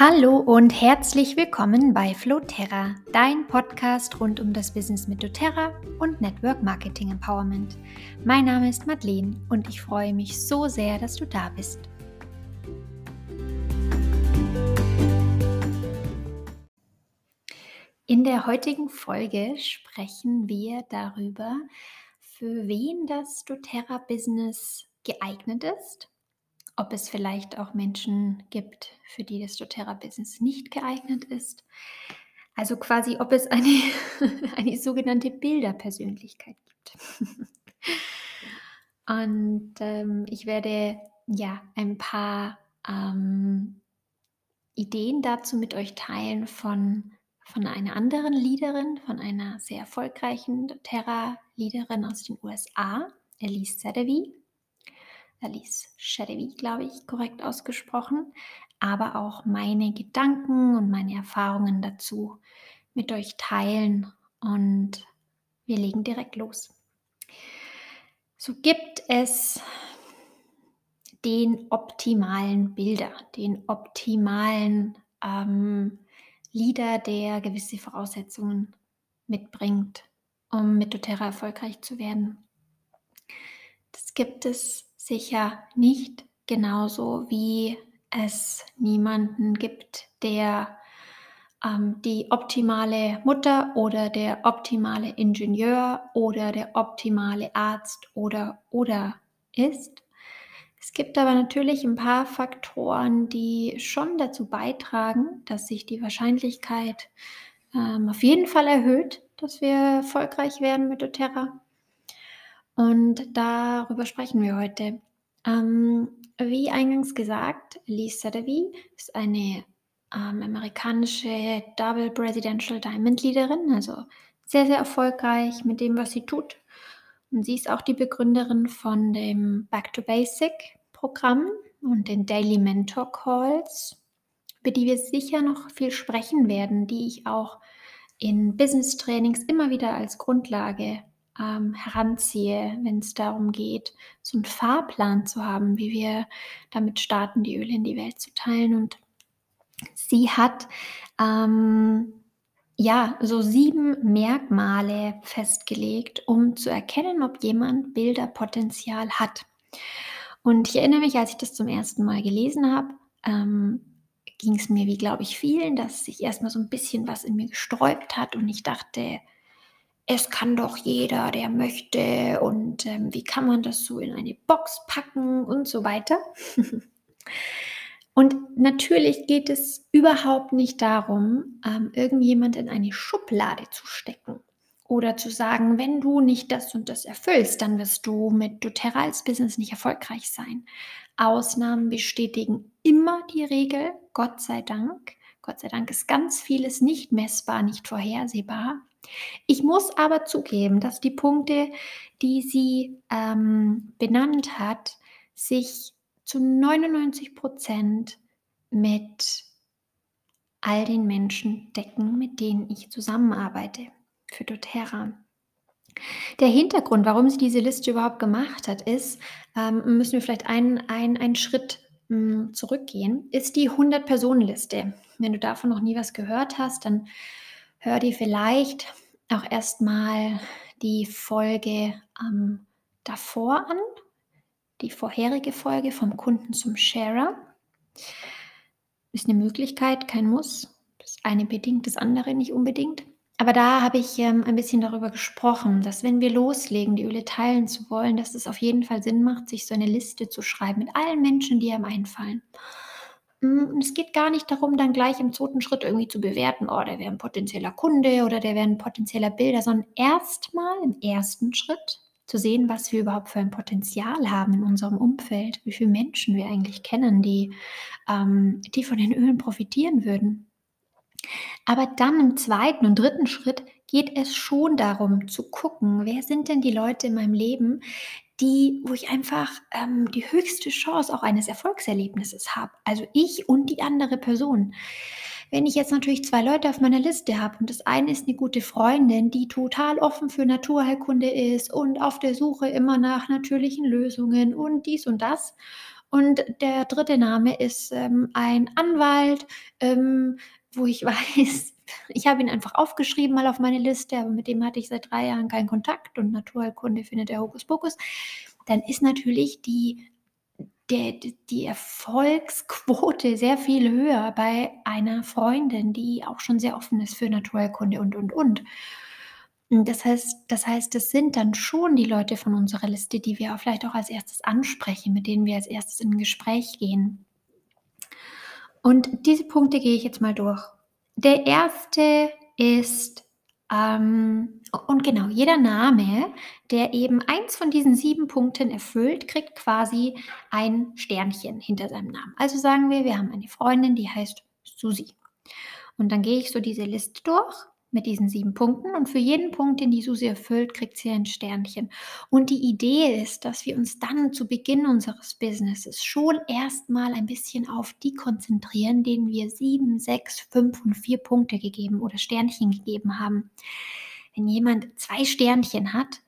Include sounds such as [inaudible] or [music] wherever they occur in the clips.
Hallo und herzlich willkommen bei Floterra, dein Podcast rund um das Business mit doTERRA und Network Marketing Empowerment. Mein Name ist Madeleine und ich freue mich so sehr, dass du da bist. In der heutigen Folge sprechen wir darüber, für wen das doTERRA-Business geeignet ist ob es vielleicht auch Menschen gibt, für die das doTERRA-Business nicht geeignet ist. Also quasi, ob es eine, [laughs] eine sogenannte Bilderpersönlichkeit gibt. [laughs] Und ähm, ich werde ja ein paar ähm, Ideen dazu mit euch teilen von, von einer anderen Leaderin, von einer sehr erfolgreichen doTERRA-Leaderin aus den USA, Elise Sadovey. Alice Chedevi, glaube ich, korrekt ausgesprochen, aber auch meine Gedanken und meine Erfahrungen dazu mit euch teilen und wir legen direkt los. So gibt es den optimalen Bilder, den optimalen ähm, Leader, der gewisse Voraussetzungen mitbringt, um mit doTERRA erfolgreich zu werden. Das gibt es sicher nicht genauso wie es niemanden gibt, der ähm, die optimale Mutter oder der optimale Ingenieur oder der optimale Arzt oder oder ist. Es gibt aber natürlich ein paar Faktoren, die schon dazu beitragen, dass sich die Wahrscheinlichkeit ähm, auf jeden Fall erhöht, dass wir erfolgreich werden mit doTERRA. Und darüber sprechen wir heute. Ähm, wie eingangs gesagt, Lee Sadovey ist eine ähm, amerikanische Double Presidential Diamond Leaderin, also sehr, sehr erfolgreich mit dem, was sie tut. Und sie ist auch die Begründerin von dem Back to Basic Programm und den Daily Mentor Calls, über die wir sicher noch viel sprechen werden, die ich auch in Business Trainings immer wieder als Grundlage ähm, heranziehe, wenn es darum geht, so einen Fahrplan zu haben, wie wir damit starten, die Öle in die Welt zu teilen. Und sie hat ähm, ja so sieben Merkmale festgelegt, um zu erkennen, ob jemand Bilderpotenzial hat. Und ich erinnere mich, als ich das zum ersten Mal gelesen habe, ähm, ging es mir, wie glaube ich vielen, dass sich erstmal so ein bisschen was in mir gesträubt hat und ich dachte, es kann doch jeder, der möchte und ähm, wie kann man das so in eine Box packen und so weiter. [laughs] und natürlich geht es überhaupt nicht darum, ähm, irgendjemand in eine Schublade zu stecken oder zu sagen, wenn du nicht das und das erfüllst, dann wirst du mit doTERRA als Business nicht erfolgreich sein. Ausnahmen bestätigen immer die Regel, Gott sei Dank. Gott sei Dank ist ganz vieles nicht messbar, nicht vorhersehbar. Ich muss aber zugeben, dass die Punkte, die sie ähm, benannt hat, sich zu 99 Prozent mit all den Menschen decken, mit denen ich zusammenarbeite für doTERRA. Der Hintergrund, warum sie diese Liste überhaupt gemacht hat, ist, ähm, müssen wir vielleicht einen, einen, einen Schritt mh, hm, zurückgehen, ist die 100-Personen-Liste. Wenn du davon noch nie was gehört hast, dann hör dir vielleicht auch erstmal die Folge ähm, davor an, die vorherige Folge vom Kunden zum Sharer. Ist eine Möglichkeit, kein Muss. Das eine bedingt das andere nicht unbedingt. Aber da habe ich ähm, ein bisschen darüber gesprochen, dass wenn wir loslegen, die Öle teilen zu wollen, dass es auf jeden Fall Sinn macht, sich so eine Liste zu schreiben mit allen Menschen, die einem einfallen. Hm, und es geht gar nicht darum, dann gleich im zweiten Schritt irgendwie zu bewerten, oh, der wäre ein potenzieller Kunde oder der wäre ein potenzieller Bilder, sondern erstmal im ersten Schritt zu sehen, was wir überhaupt für ein Potenzial haben in unserem Umfeld, wie viele Menschen wir eigentlich kennen, die, ähm, die von den Ölen profitieren würden. Aber dann im zweiten und dritten Schritt geht es schon darum zu gucken, wer sind denn die Leute in meinem Leben, die, wo ich einfach ähm, die höchste Chance auch eines Erfolgserlebnisses habe. Also ich und die andere Person. Wenn ich jetzt natürlich zwei Leute auf meiner Liste habe und das eine ist eine gute Freundin, die total offen für Naturheilkunde ist und auf der Suche immer nach natürlichen Lösungen und dies und das. Und der dritte Name ist ähm, ein Anwalt, ähm, wo ich [laughs] weiß, ich habe ihn einfach aufgeschrieben mal auf meine Liste, aber mit dem hatte ich seit drei Jahren keinen Kontakt und Naturheilkunde findet der Hokuspokus. Dann ist natürlich die, der, die Erfolgsquote sehr viel höher bei einer Freundin, die auch schon sehr offen ist für Naturheilkunde und, und, und. Das heißt, das heißt, es sind dann schon die Leute von unserer Liste, die wir vielleicht auch als erstes ansprechen, mit denen wir als erstes in ein Gespräch gehen. Und diese Punkte gehe ich jetzt mal durch. Der erste ist, ähm, und genau, jeder Name, der eben eins von diesen sieben Punkten erfüllt, kriegt quasi ein Sternchen hinter seinem Namen. Also sagen wir, wir haben eine Freundin, die heißt Susi. Und dann gehe ich so diese Liste durch mit diesen sieben Punkten und für jeden Punkt, den die Susi erfüllt, kriegt sie ein Sternchen. Und die Idee ist, dass wir uns dann zu Beginn unseres Businesses schon erstmal ein bisschen auf die konzentrieren, denen wir sieben, sechs, fünf und vier Punkte gegeben oder Sternchen gegeben haben. Wenn jemand zwei Sternchen hat,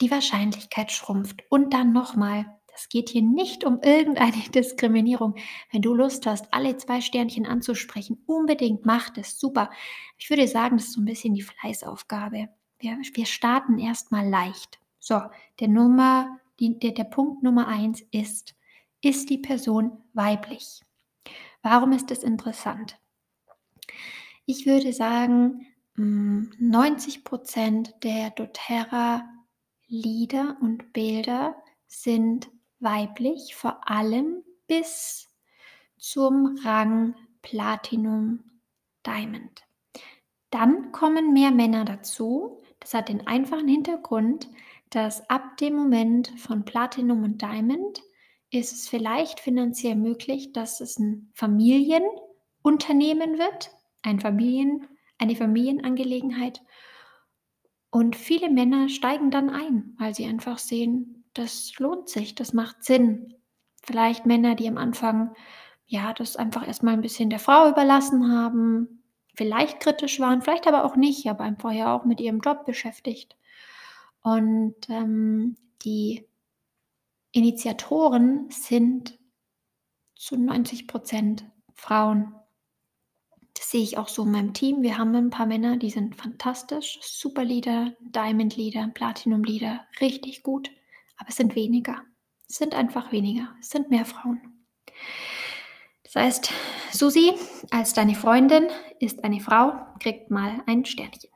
die Wahrscheinlichkeit schrumpft. Und dann nochmal, es geht hier nicht um irgendeine [laughs] Diskriminierung. Wenn du Lust hast, alle zwei Sternchen anzusprechen, unbedingt mach das. Super. Ich würde sagen, das ist so ein bisschen die Fleißaufgabe. Wir, wir starten erstmal leicht. So, der Nummer, die, der, der Punkt Nummer eins ist, ist die Person weiblich? Warum ist das interessant? Ich würde sagen, 90 mm, Prozent der doTERRA Lieder und Bilder sind weiblich, vor allem bis zum Rang Platinum Diamond. Dann kommen mehr Männer dazu. Das hat den einfachen Hintergrund, dass ab dem Moment von Platinum und Diamond ist es vielleicht finanziell möglich, dass es ein Familienunternehmen wird, ein Familien, eine Familienangelegenheit. Und viele Männer steigen dann ein, weil sie einfach sehen, das lohnt sich, das macht Sinn. Vielleicht Männer, die am Anfang ja das einfach erstmal ein bisschen der Frau überlassen haben, vielleicht kritisch waren, vielleicht aber auch nicht, aber einfach ja auch mit ihrem Job beschäftigt. Und ähm, die Initiatoren sind zu 90 Prozent Frauen. Das sehe ich auch so in meinem Team. Wir haben ein paar Männer, die sind fantastisch, super Leader, Diamond Leader, Platinum Leader, richtig gut aber es sind weniger. Es sind einfach weniger. Es sind mehr Frauen. Das heißt, Susi als deine Freundin ist eine Frau, kriegt mal ein Sternchen.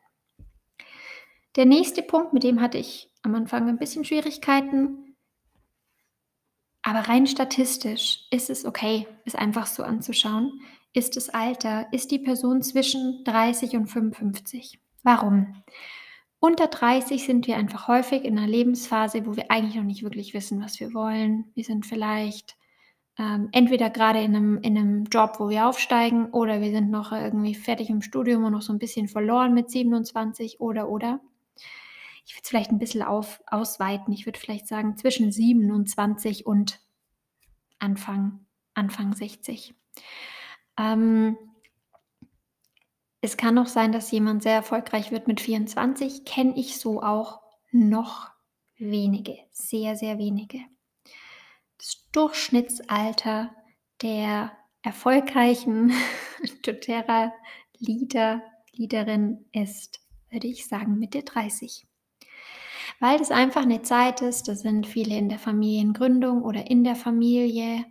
Der nächste Punkt, mit dem hatte ich am Anfang ein bisschen Schwierigkeiten, aber rein statistisch ist es okay, es einfach so anzuschauen. Ist das Alter, ist die Person zwischen 30 und 55? Warum? Unter 30 sind wir einfach häufig in einer Lebensphase, wo wir eigentlich noch nicht wirklich wissen, was wir wollen. Wir sind vielleicht ähm, entweder gerade in einem, in einem Job, wo wir aufsteigen, oder wir sind noch irgendwie fertig im Studium und noch so ein bisschen verloren mit 27 oder oder. Ich würde es vielleicht ein bisschen auf, ausweiten. Ich würde vielleicht sagen zwischen 27 und Anfang, Anfang 60. Ähm, es kann auch sein, dass jemand sehr erfolgreich wird mit 24. Kenne ich so auch noch wenige, sehr, sehr wenige. Das Durchschnittsalter der erfolgreichen [laughs] doTERRA Leader, Leaderin ist, würde ich sagen, Mitte 30. Weil das einfach eine Zeit ist, da sind viele in der Familiengründung oder in der Familie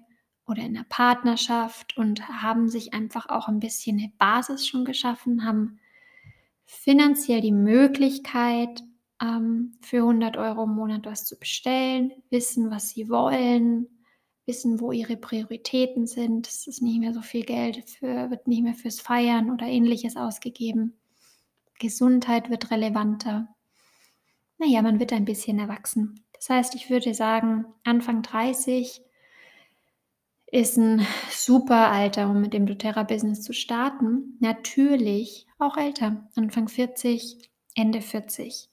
oder in der Partnerschaft und haben sich einfach auch ein bisschen eine Basis schon geschaffen, haben finanziell die Möglichkeit, ähm, für 100 Euro im Monat was zu bestellen, wissen, was sie wollen, wissen, wo ihre Prioritäten sind. Es ist nicht mehr so viel Geld, für, wird nicht mehr fürs Feiern oder ähnliches ausgegeben. Gesundheit wird relevanter. Naja, man wird ein bisschen erwachsen. Das heißt, ich würde sagen, Anfang 30 ist ein super Alter, um mit dem doTERRA-Business zu starten. Natürlich auch älter, Anfang 40, Ende 40.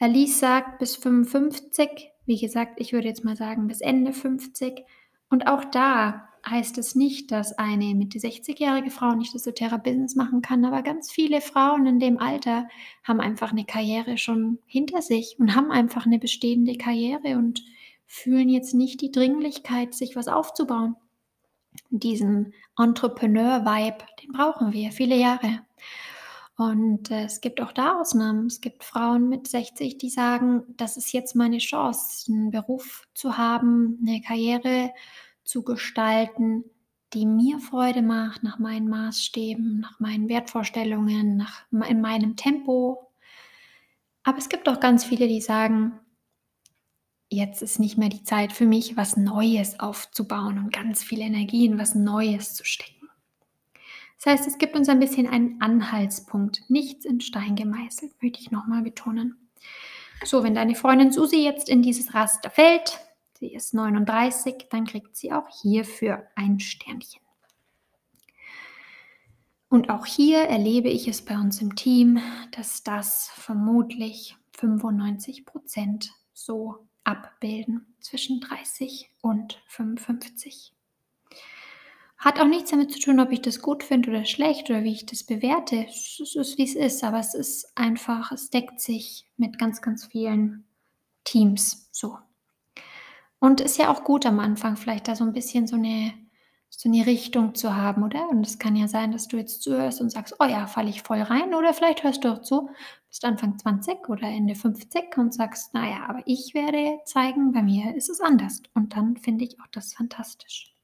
Alice sagt bis 55. Wie gesagt, ich würde jetzt mal sagen bis Ende 50. Und auch da heißt es nicht, dass eine Mitte 60-jährige Frau nicht das doTERRA-Business machen kann, aber ganz viele Frauen in dem Alter haben einfach eine Karriere schon hinter sich und haben einfach eine bestehende Karriere und fühlen jetzt nicht die Dringlichkeit, sich was aufzubauen. Diesen Entrepreneur-Vibe, den brauchen wir viele Jahre. Und äh, es gibt auch da Ausnahmen. Es gibt Frauen mit 60, die sagen, das ist jetzt meine Chance, einen Beruf zu haben, eine Karriere zu gestalten, die mir Freude macht, nach meinen Maßstäben, nach meinen Wertvorstellungen, nach in meinem Tempo. Aber es gibt auch ganz viele, die sagen, jetzt ist nicht mehr die Zeit für mich, was Neues aufzubauen und ganz viel Energie in was Neues zu stecken. Das heißt, es gibt uns ein bisschen einen Anhaltspunkt, nichts in Stein gemeißelt, möchte ich nochmal betonen. So, wenn deine Freundin Susi jetzt in dieses Raster fällt, sie ist 39, dann kriegt sie auch hierfür ein Sternchen. Und auch hier erlebe ich es bei uns im Team, dass das vermutlich 95 Prozent so abbilden zwischen 30 und 55. Hat auch nichts damit zu tun, ob ich das gut finde oder schlecht oder wie ich das bewerte. Es ist, wie es ist, aber es ist einfach, es deckt sich mit ganz, ganz vielen Teams so. Und ist ja auch gut am Anfang, vielleicht da so ein bisschen so eine, so eine Richtung zu haben, oder? Und es kann ja sein, dass du jetzt zuhörst und sagst, oh ja, falle ich voll rein. Oder vielleicht hörst du auch zu, bist Anfang 20 oder Ende 50 und sagst, naja, aber ich werde zeigen, bei mir ist es anders. Und dann finde ich auch das fantastisch.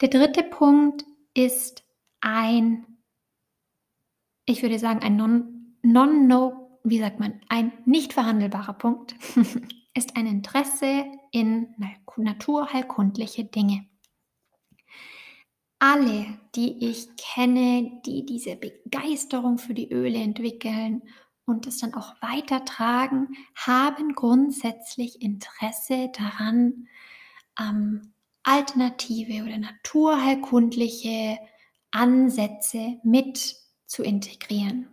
Der dritte Punkt ist ein, ich würde sagen, ein non-no, wie sagt man, ein nicht verhandelbarer Punkt [laughs] ist ein Interesse in naturheilkundliche Dinge. Alle, die ich kenne, die diese Begeisterung für die Öle entwickeln und es dann auch weitertragen, haben grundsätzlich Interesse daran, ähm, alternative oder naturheilkundliche Ansätze mit zu integrieren.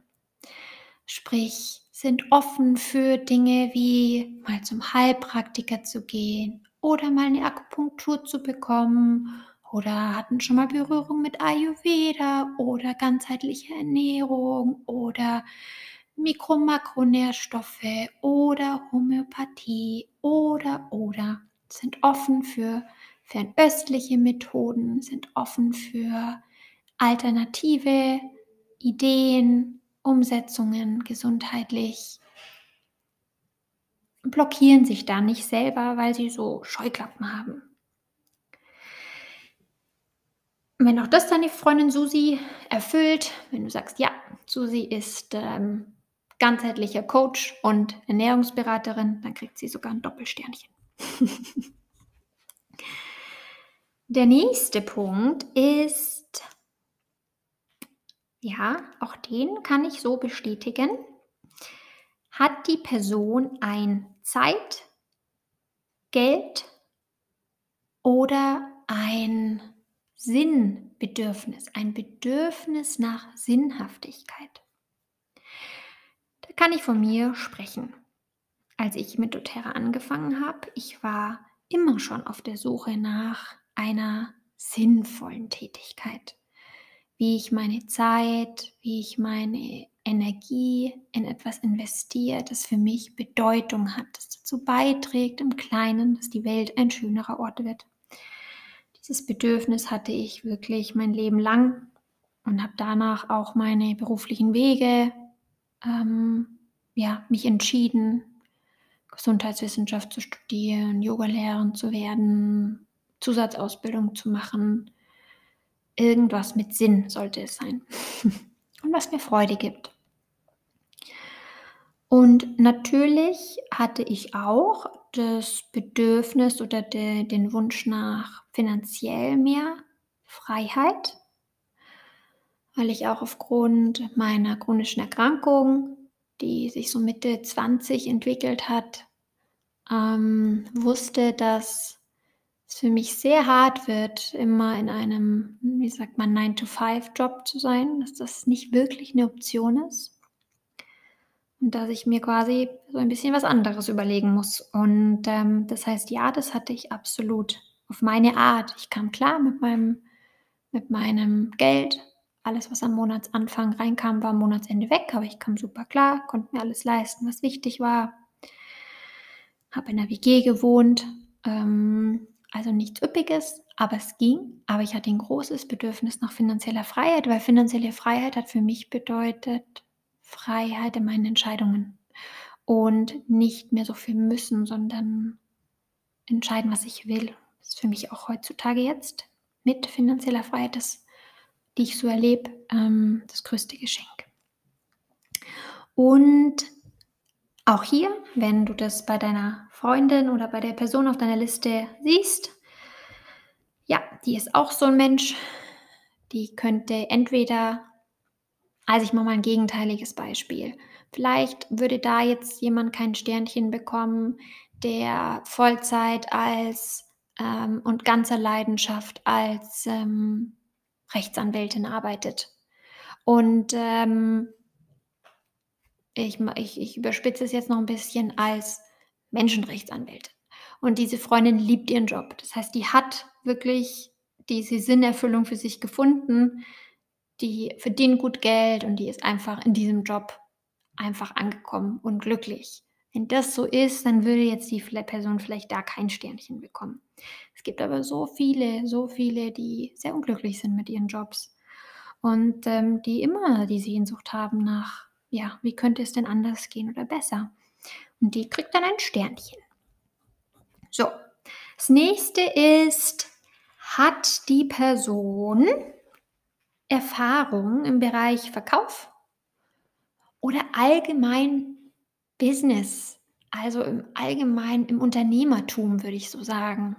Sprich, sind offen für Dinge wie mal zum Heilpraktiker zu gehen oder mal eine Akupunktur zu bekommen oder hatten schon mal Berührung mit Ayurveda oder ganzheitliche Ernährung oder Mikro-Makronährstoffe oder Homöopathie oder oder sind offen für fernöstliche Methoden, sind offen für alternative Ideen, Umsetzungen gesundheitlich, blockieren sich da nicht selber, weil sie so Scheuklappen haben. Wenn auch das deine Freundin Susi erfüllt, wenn du sagst, ja, Susi ist ähm, ganzheitlicher Coach und Ernährungsberaterin, dann kriegt sie sogar ein Doppelsternchen. [laughs] Der nächste Punkt ist, ja, auch den kann ich so bestätigen. Hat die Person ein Zeit, Geld oder ein Sinnbedürfnis, ein Bedürfnis nach Sinnhaftigkeit? Da kann ich von mir sprechen. Als ich mit doTERRA angefangen habe, ich war immer schon auf der Suche nach einer sinnvollen Tätigkeit. Wie ich meine Zeit, wie ich meine Energie in etwas investiere, das für mich Bedeutung hat, das dazu beiträgt im Kleinen, dass die Welt ein schönerer Ort wird. Dieses Bedürfnis hatte ich wirklich mein Leben lang und habe danach auch meine beruflichen Wege, ähm, ja, mich entschieden, Gesundheitswissenschaft zu studieren, Yoga-Lehrerin zu werden, Zusatzausbildung zu machen. Irgendwas mit Sinn sollte es sein. [laughs] Und was mir Freude gibt. Und natürlich hatte ich auch das Bedürfnis oder de, den Wunsch nach finanziell mehr Freiheit, weil ich auch aufgrund meiner chronischen Erkrankung, die sich so Mitte 20 entwickelt hat, ähm, wusste, dass es für mich sehr hart wird, immer in einem, wie sagt man, 9-to-5-Job zu sein, dass das nicht wirklich eine Option ist. Dass ich mir quasi so ein bisschen was anderes überlegen muss. Und ähm, das heißt, ja, das hatte ich absolut auf meine Art. Ich kam klar mit meinem, mit meinem Geld. Alles, was am Monatsanfang reinkam, war am Monatsende weg, aber ich kam super klar, konnte mir alles leisten, was wichtig war. Habe in der WG gewohnt, ähm, also nichts Üppiges, aber es ging. Aber ich hatte ein großes Bedürfnis nach finanzieller Freiheit, weil finanzielle Freiheit hat für mich bedeutet Freiheit in meinen Entscheidungen und nicht mehr so viel müssen, sondern entscheiden, was ich will. Das ist für mich auch heutzutage jetzt mit finanzieller Freiheit, das, die ich so erlebe, ähm, das größte Geschenk. Und auch hier, wenn du das bei deiner Freundin oder bei der Person auf deiner Liste siehst, ja, die ist auch so ein Mensch, die könnte entweder, also ich mache mal ein gegenteiliges Beispiel. Vielleicht würde da jetzt jemand kein Sternchen bekommen, der Vollzeit als ähm, und ganzer Leidenschaft als ähm, Rechtsanwältin arbeitet. Und ähm, ich, ich, ich überspitze es jetzt noch ein bisschen als Menschenrechtsanwältin. Und diese Freundin liebt ihren Job. Das heißt, die hat wirklich diese Sinnerfüllung für sich gefunden. Die verdient gut Geld und die ist einfach in diesem Job einfach angekommen und glücklich. Wenn das so ist, dann würde jetzt die Person vielleicht da kein Sternchen bekommen. Es gibt aber so viele, so viele, die sehr unglücklich sind mit ihren Jobs und ähm, die immer die Sehnsucht haben nach, ja, wie könnte es denn anders gehen oder besser? Und die kriegt dann ein Sternchen. So, das nächste ist, hat die Person Erfahrung im Bereich Verkauf oder allgemein Business, also im Allgemeinen im Unternehmertum, würde ich so sagen.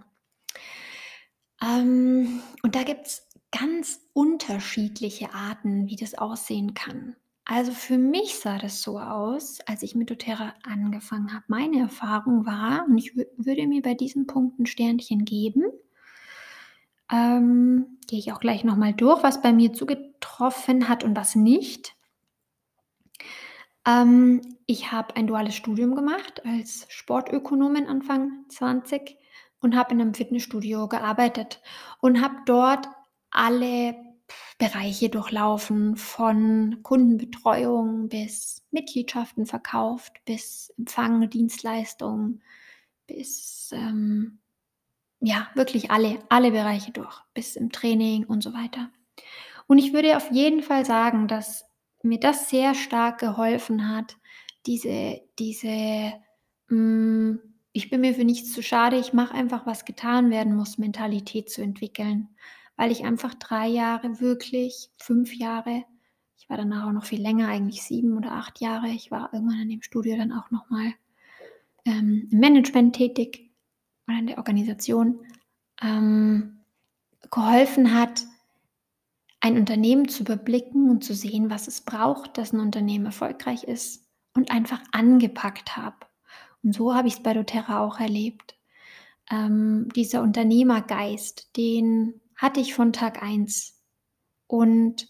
Ähm, und da gibt es ganz unterschiedliche Arten, wie das aussehen kann. Also für mich sah das so aus, als ich mit doTERRA angefangen habe. Meine Erfahrung war, und ich würde mir bei diesen Punkten Sternchen geben, ähm, gehe ich auch gleich nochmal durch, was bei mir zugetroffen hat und was nicht. Ähm, ich habe ein duales Studium gemacht als Sportökonomin Anfang 20 und habe in einem Fitnessstudio gearbeitet und habe dort alle Bereiche durchlaufen, von Kundenbetreuung bis Mitgliedschaften verkauft, bis Empfang, Dienstleistungen, bis ähm, ja, wirklich alle, alle Bereiche durch, bis im Training und so weiter. Und ich würde auf jeden Fall sagen, dass mir das sehr stark geholfen hat, diese, diese, mh, mm, ich bin mir für nichts zu schade, ich mache einfach, was getan werden muss, Mentalität zu entwickeln weil ich einfach drei Jahre wirklich, fünf Jahre, ich war danach auch noch viel länger, eigentlich sieben oder acht Jahre, ich war irgendwann in dem Studio dann auch nochmal ähm, im Management tätig oder in der Organisation, ähm, geholfen hat, ein Unternehmen zu überblicken und zu sehen, was es braucht, dass ein Unternehmen erfolgreich ist und einfach angepackt habe. Und so habe ich es bei doTERRA auch erlebt. Ähm, dieser Unternehmergeist, den hatte ich von Tag 1. Und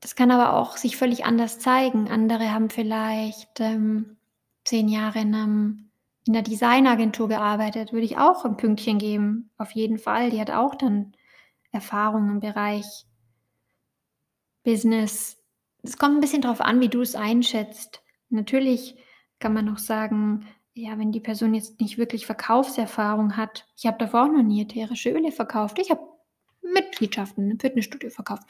das kann aber auch sich völlig anders zeigen. Andere haben vielleicht ähm, zehn Jahre in, einem, in einer Designagentur gearbeitet, würde ich auch ein Pünktchen geben. Auf jeden Fall. Die hat auch dann Erfahrung im Bereich Business. Es kommt ein bisschen darauf an, wie du es einschätzt. Natürlich kann man auch sagen, ja, wenn die Person jetzt nicht wirklich Verkaufserfahrung hat. Ich habe davor auch noch nie ätherische Öle verkauft. Ich habe Mitgliedschaften im Fitnessstudio verkauft.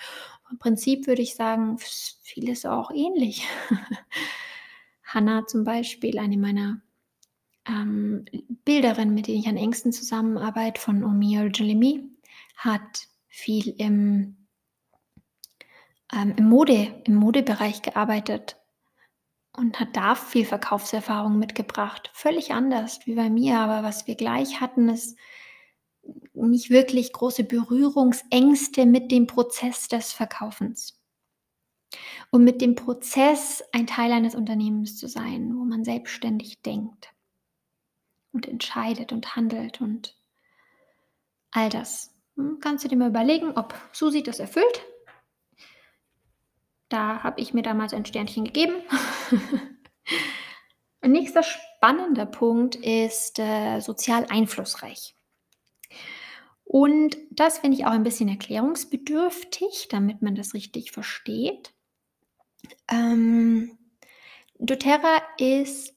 Im Prinzip würde ich sagen, vieles auch ähnlich. [laughs] Hanna zum Beispiel, eine meiner ähm, Bilderinnen, mit denen ich am engsten zusammenarbeite, von Omi Originally hat viel im, ähm, im, Mode, im Modebereich gearbeitet und hat da viel Verkaufserfahrung mitgebracht. Völlig anders wie bei mir, aber was wir gleich hatten, ist nicht wirklich große Berührungsängste mit dem Prozess des Verkaufens. Und mit dem Prozess ein Teil eines Unternehmens zu sein, wo man selbstständig denkt und entscheidet und handelt und all das. Hm, kannst du dir mal überlegen, ob Susi das erfüllt da habe ich mir damals ein Sternchen gegeben. [laughs] Ein nächster spannender Punkt ist äh, sozial einflussreich. Und das finde ich auch ein bisschen erklärungsbedürftig, damit man das richtig versteht. Ähm, doTERRA ist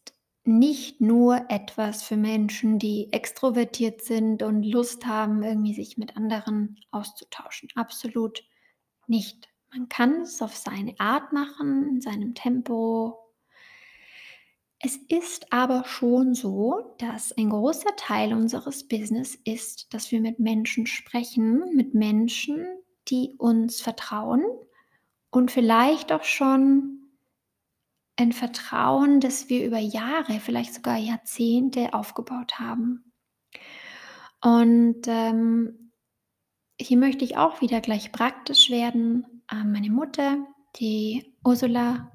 nicht nur etwas für Menschen, die extrovertiert sind und Lust haben, irgendwie sich mit anderen auszutauschen. Absolut nicht. Man kann es auf seine Art machen, in seinem Tempo. Es ist aber schon so, dass ein großer Teil unseres Business ist, dass wir mit Menschen sprechen, mit Menschen, die uns vertrauen und vielleicht auch schon ein Vertrauen, das wir über Jahre, vielleicht sogar Jahrzehnte aufgebaut haben. Und ähm, hier möchte ich auch wieder gleich praktisch werden. Äh, meine Mutter, die Ursula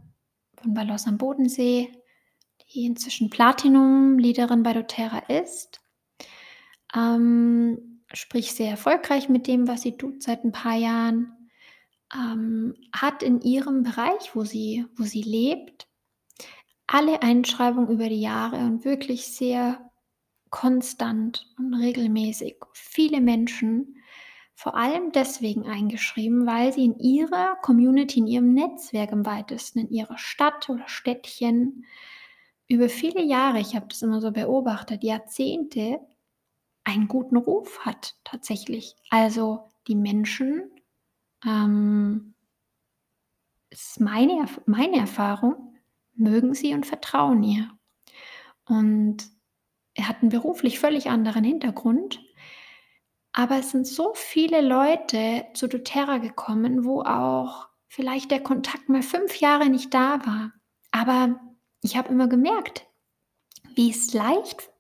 von Ballos am Bodensee, die inzwischen Platinum-Leaderin bei doTERRA ist, ähm, sprich sehr erfolgreich mit dem, was sie tut seit ein paar Jahren, ähm, hat in ihrem Bereich, wo sie, wo sie lebt, alle Einschreibungen über die Jahre und wirklich sehr konstant und regelmäßig viele Menschen vor allem deswegen eingeschrieben, weil sie in ihrer Community, in ihrem Netzwerk im weitesten, in ihrer Stadt oder Städtchen über viele Jahre, ich habe das immer so beobachtet, Jahrzehnte, einen guten Ruf hat tatsächlich. Also die Menschen, ähm, ist meine, meine Erfahrung, mögen sie und vertrauen ihr. Und er hat einen beruflich völlig anderen Hintergrund. Aber es sind so viele Leute zu doTERRA gekommen, wo auch vielleicht der Kontakt mal fünf Jahre nicht da war. Aber ich habe immer gemerkt, wie es leicht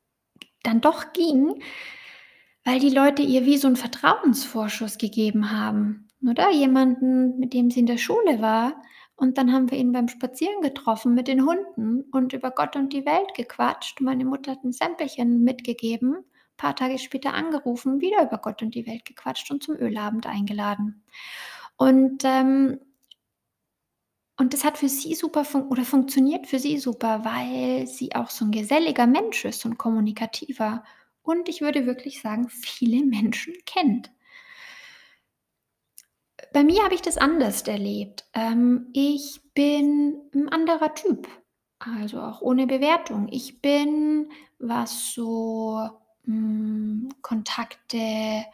dann doch ging, weil die Leute ihr wie so einen Vertrauensvorschuss gegeben haben. Oder jemanden, mit dem sie in der Schule war, und dann haben wir ihn beim Spazieren getroffen mit den Hunden und über Gott und die Welt gequatscht. Meine Mutter hat ein Sämpelchen mitgegeben, ein paar Tage später angerufen, wieder über Gott und die Welt gequatscht und zum Ölabend eingeladen. Und, ähm, und das hat für sie super fun oder funktioniert für sie super, weil sie auch so ein geselliger Mensch ist und kommunikativer und ich würde wirklich sagen, viele Menschen kennt. Bei mir habe ich das anders erlebt. Ähm, ich bin ein anderer Typ, also auch ohne Bewertung. Ich bin, was so, hm, Kontakte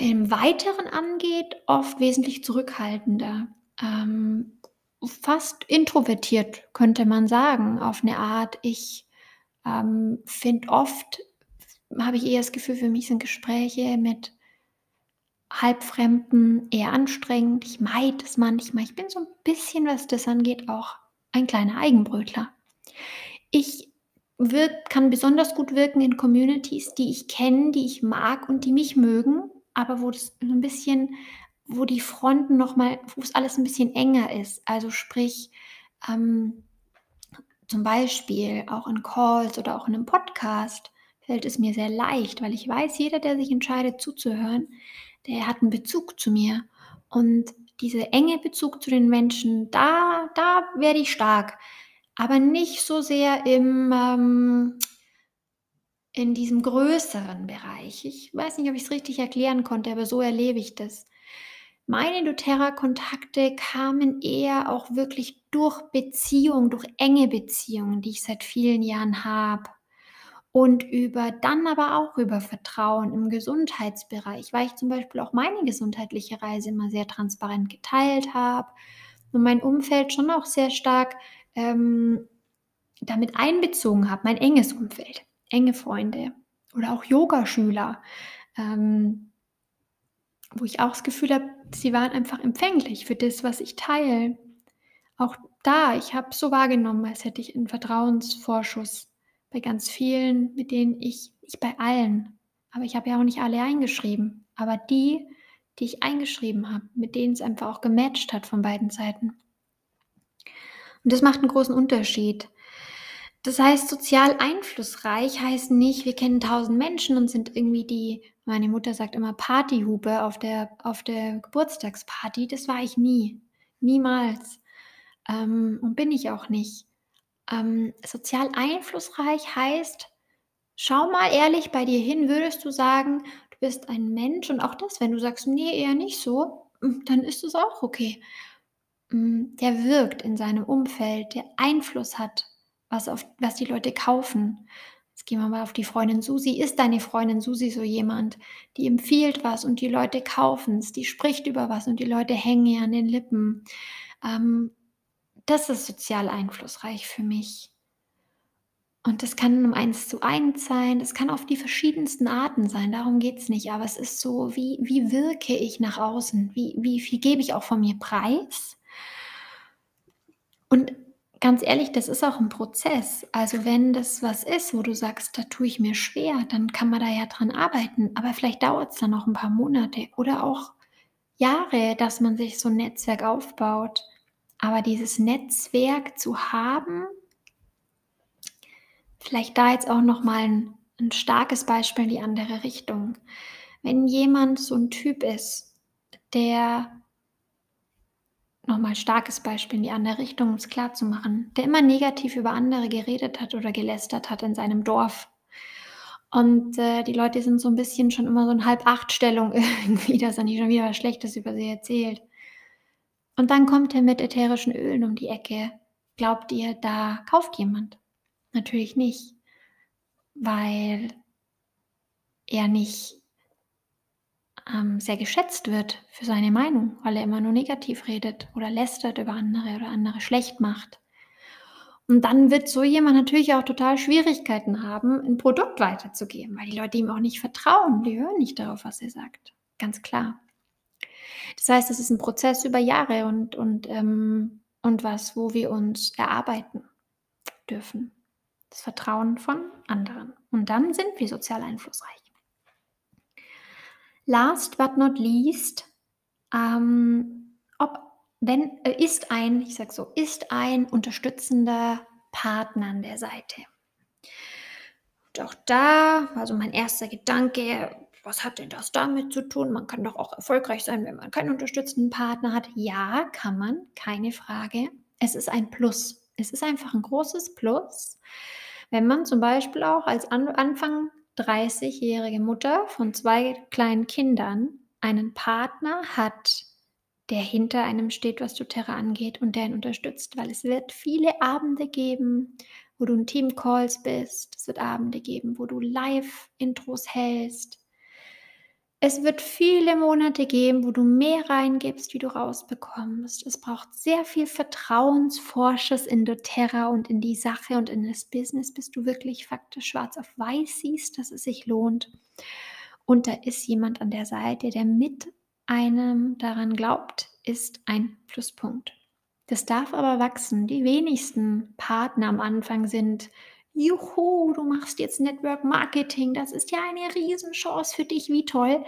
im Weiteren angeht, oft wesentlich zurückhaltender. Ähm, fast introvertiert, könnte man sagen, auf eine Art. Ich, ähm, finde oft habe ich eher das Gefühl, für mich sind Gespräche mit Halbfremden eher anstrengend. Ich meide es manchmal. Ich bin so ein bisschen, was das angeht, auch ein kleiner Eigenbrötler. Ich wirk kann besonders gut wirken in Communities, die ich kenne, die ich mag und die mich mögen, aber wo das so 'n bisschen wo die Fronten noch mal wo's alles ein bisschen enger ist. Also sprich, ähm, zum Beispiel auch in Calls oder auch in einem Podcast fällt es mir sehr leicht, weil ich weiß, jeder, der sich entscheidet zuzuhören, der hat einen Bezug zu mir. Und dieser enge Bezug zu den Menschen, da da werde ich stark, aber nicht so sehr im, ähm in diesem größeren Bereich. Ich weiß nicht, ob ich es richtig erklären konnte, aber so erlebe ich das. Meine doTERRA-Kontakte kamen eher auch wirklich durch Beziehungen, durch enge Beziehungen, die ich seit vielen Jahren habe und über dann aber auch über Vertrauen im Gesundheitsbereich, weil ich zum Beispiel auch meine gesundheitliche Reise immer sehr transparent geteilt habe und mein Umfeld schon auch sehr stark ähm, damit einbezogen habe, mein enges Umfeld, enge Freunde oder auch Yogaschüler, ähm, wo ich auch das Gefühl habe, sie waren einfach empfänglich für das, was ich teile. Auch da, ich habe so wahrgenommen, als hätte ich einen Vertrauensvorschuss bei ganz vielen, mit denen ich nicht bei allen, aber ich habe ja auch nicht alle eingeschrieben, aber die, die ich eingeschrieben habe, mit denen es einfach auch gematcht hat von beiden Seiten. Und das macht einen großen Unterschied. Das heißt, sozial einflussreich heißt nicht, wir kennen tausend Menschen und sind irgendwie die meine Mutter sagt immer Partyhupe auf der auf der Geburtstagsparty. Das war ich nie, niemals, ähm, und bin ich auch nicht. Ähm, sozial einflussreich heißt, schau mal ehrlich bei dir hin, würdest du sagen, du bist ein Mensch und auch das, wenn du sagst: „Ne, eher nicht so“, hm, dann ist es auch okay. Hm, der wirkt in seinem Umfeld, der Einfluss hat was, auf, was die Leute kaufen. Jetzt gehen wir mal auf die Freundin Susi. Ist deine Freundin Susi so jemand, die empfiehlt was und die Leute kaufen es, die spricht über was und die Leute hängen ihr an den Lippen? Ähm, das ist sozial einflussreich für mich. Und das kann um eins zu eins sein, das kann auf die verschiedensten Arten sein, darum geht es nicht. Aber es ist so, wie, wie wirke ich nach außen? Wie, wie viel gebe ich auch von mir preis? Und ganz ehrlich, das ist auch ein Prozess. Also wenn das was ist, wo du sagst, da tue ich mir schwer, dann kann man da ja dran arbeiten. Aber vielleicht dauert es dann noch ein paar Monate oder auch Jahre, dass man sich so ein Netzwerk aufbaut. Aber dieses Netzwerk zu haben, vielleicht da jetzt auch noch mal ein, ein starkes Beispiel in die andere Richtung. Wenn jemand so ein Typ ist, der nochmal starkes Beispiel in die andere Richtung, um es klar zu machen, der immer negativ über andere geredet hat oder gelästert hat in seinem Dorf. Und äh, die Leute sind so ein bisschen schon immer so in Halb-Acht-Stellung [laughs] irgendwie, dass er nicht schon wieder was Schlechtes über sie erzählt. Und dann kommt er mit ätherischen Ölen um die Ecke. Glaubt ihr, da kauft jemand? Natürlich nicht, weil er nicht ähm, sehr geschätzt wird für seine Meinung, weil er immer nur negativ redet oder lästert über andere oder andere schlecht macht. Und dann wird so jemand natürlich auch total Schwierigkeiten haben, ein Produkt weiterzugeben, weil die Leute ihm auch nicht vertrauen. Die hören nicht darauf, was er sagt. Ganz klar. Das heißt, es ist ein Prozess über Jahre und, und, ähm, und was, wo wir uns erarbeiten dürfen. Das Vertrauen von anderen. Und dann sind wir sozial einflussreich. Last but not least, ähm, ob, wenn, äh, ist ein, ich sag so, ist ein unterstützender Partner an der Seite. Auch da war so mein erster Gedanke, was hat denn das damit zu tun? Man kann doch auch erfolgreich sein, wenn man keinen unterstützenden Partner hat. Ja, kann man, keine Frage. Es ist ein Plus. Es ist einfach ein großes Plus, wenn man zum Beispiel auch als An Anfang 30-jährige Mutter von zwei kleinen Kindern einen Partner hat, der hinter einem steht, was doTERRA angeht und der ihn unterstützt, weil es wird viele Abende geben, wo du in Team-Calls bist. Es wird Abende geben, wo du Live-Intros hältst. Es wird viele Monate geben, wo du mehr reingibst, wie du rausbekommst. Es braucht sehr viel Vertrauensforsches in doTERRA und in die Sache und in das Business, bis du wirklich faktisch schwarz auf weiß siehst, dass es sich lohnt. Und da ist jemand an der Seite, der mit einem daran glaubt, ist ein Pluspunkt. Das darf aber wachsen. Die wenigsten Partner am Anfang sind juhu, du machst jetzt Network Marketing, das ist ja eine Riesenchance für dich, wie toll.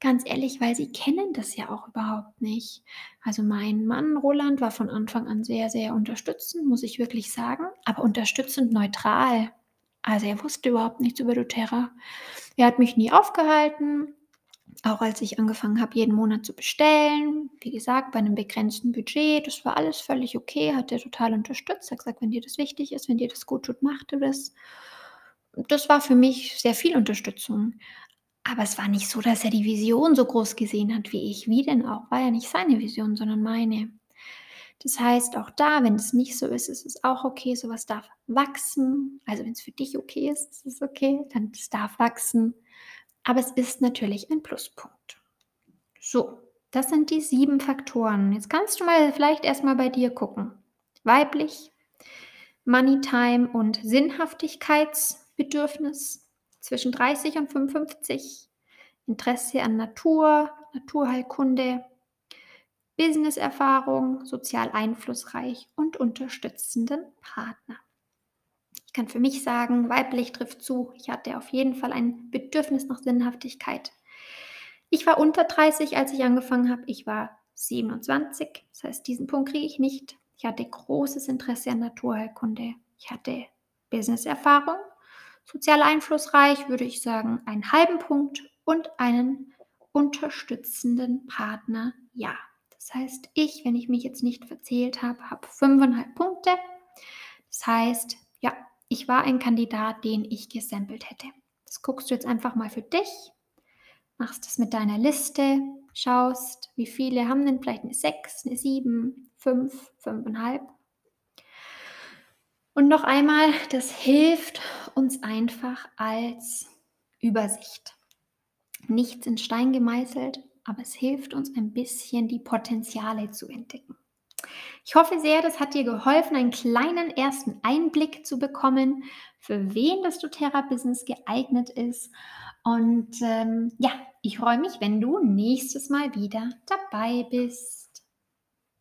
Ganz ehrlich, weil sie kennen das ja auch überhaupt nicht. Also mein Mann Roland war von Anfang an sehr, sehr unterstützend, muss ich wirklich sagen, aber unterstützend neutral. Also er wusste überhaupt nichts über doTERRA. Er hat mich nie aufgehalten. Auch als ich angefangen habe, jeden Monat zu bestellen, wie gesagt, bei einem begrenzten Budget, das war alles völlig okay, hat er total unterstützt, hat gesagt, wenn dir das wichtig ist, wenn dir das gut tut, mach du das. Das war für mich sehr viel Unterstützung. Aber es war nicht so, dass er die Vision so groß gesehen hat wie ich. Wie denn auch? War ja nicht seine Vision, sondern meine. Das heißt, auch da, wenn es nicht so ist, ist es auch okay. Sowas darf wachsen. Also wenn es für dich okay ist, ist es okay. Dann es darf wachsen aber es ist natürlich ein Pluspunkt. So, das sind die sieben Faktoren. Jetzt kannst du mal vielleicht erstmal bei dir gucken. Weiblich, Money Time und Sinnhaftigkeitsbedürfnis zwischen 30 und 55, Interesse an Natur, Naturheilkunde, Businesserfahrung, sozial einflussreich und unterstützenden Partner. Kann für mich sagen, weiblich trifft zu. Ich hatte auf jeden Fall ein Bedürfnis nach Sinnhaftigkeit. Ich war unter 30, als ich angefangen habe. Ich war 27. Das heißt, diesen Punkt kriege ich nicht. Ich hatte großes Interesse an Naturheilkunde. Ich hatte Businesserfahrung. Sozial einflussreich würde ich sagen, einen halben Punkt und einen unterstützenden Partner. Ja. Das heißt, ich, wenn ich mich jetzt nicht verzählt habe, habe fünfeinhalb Punkte. Das heißt, ich war ein Kandidat, den ich gesampelt hätte. Das guckst du jetzt einfach mal für dich, machst es mit deiner Liste, schaust, wie viele haben denn vielleicht eine 6, eine 7, 5, 5,5. Und noch einmal, das hilft uns einfach als Übersicht. Nichts in Stein gemeißelt, aber es hilft uns ein bisschen, die Potenziale zu entdecken. Ich hoffe sehr, das hat dir geholfen, einen kleinen ersten Einblick zu bekommen, für wen das doTERRA-Business geeignet ist. Und ähm, ja, ich freue mich, wenn du nächstes Mal wieder dabei bist.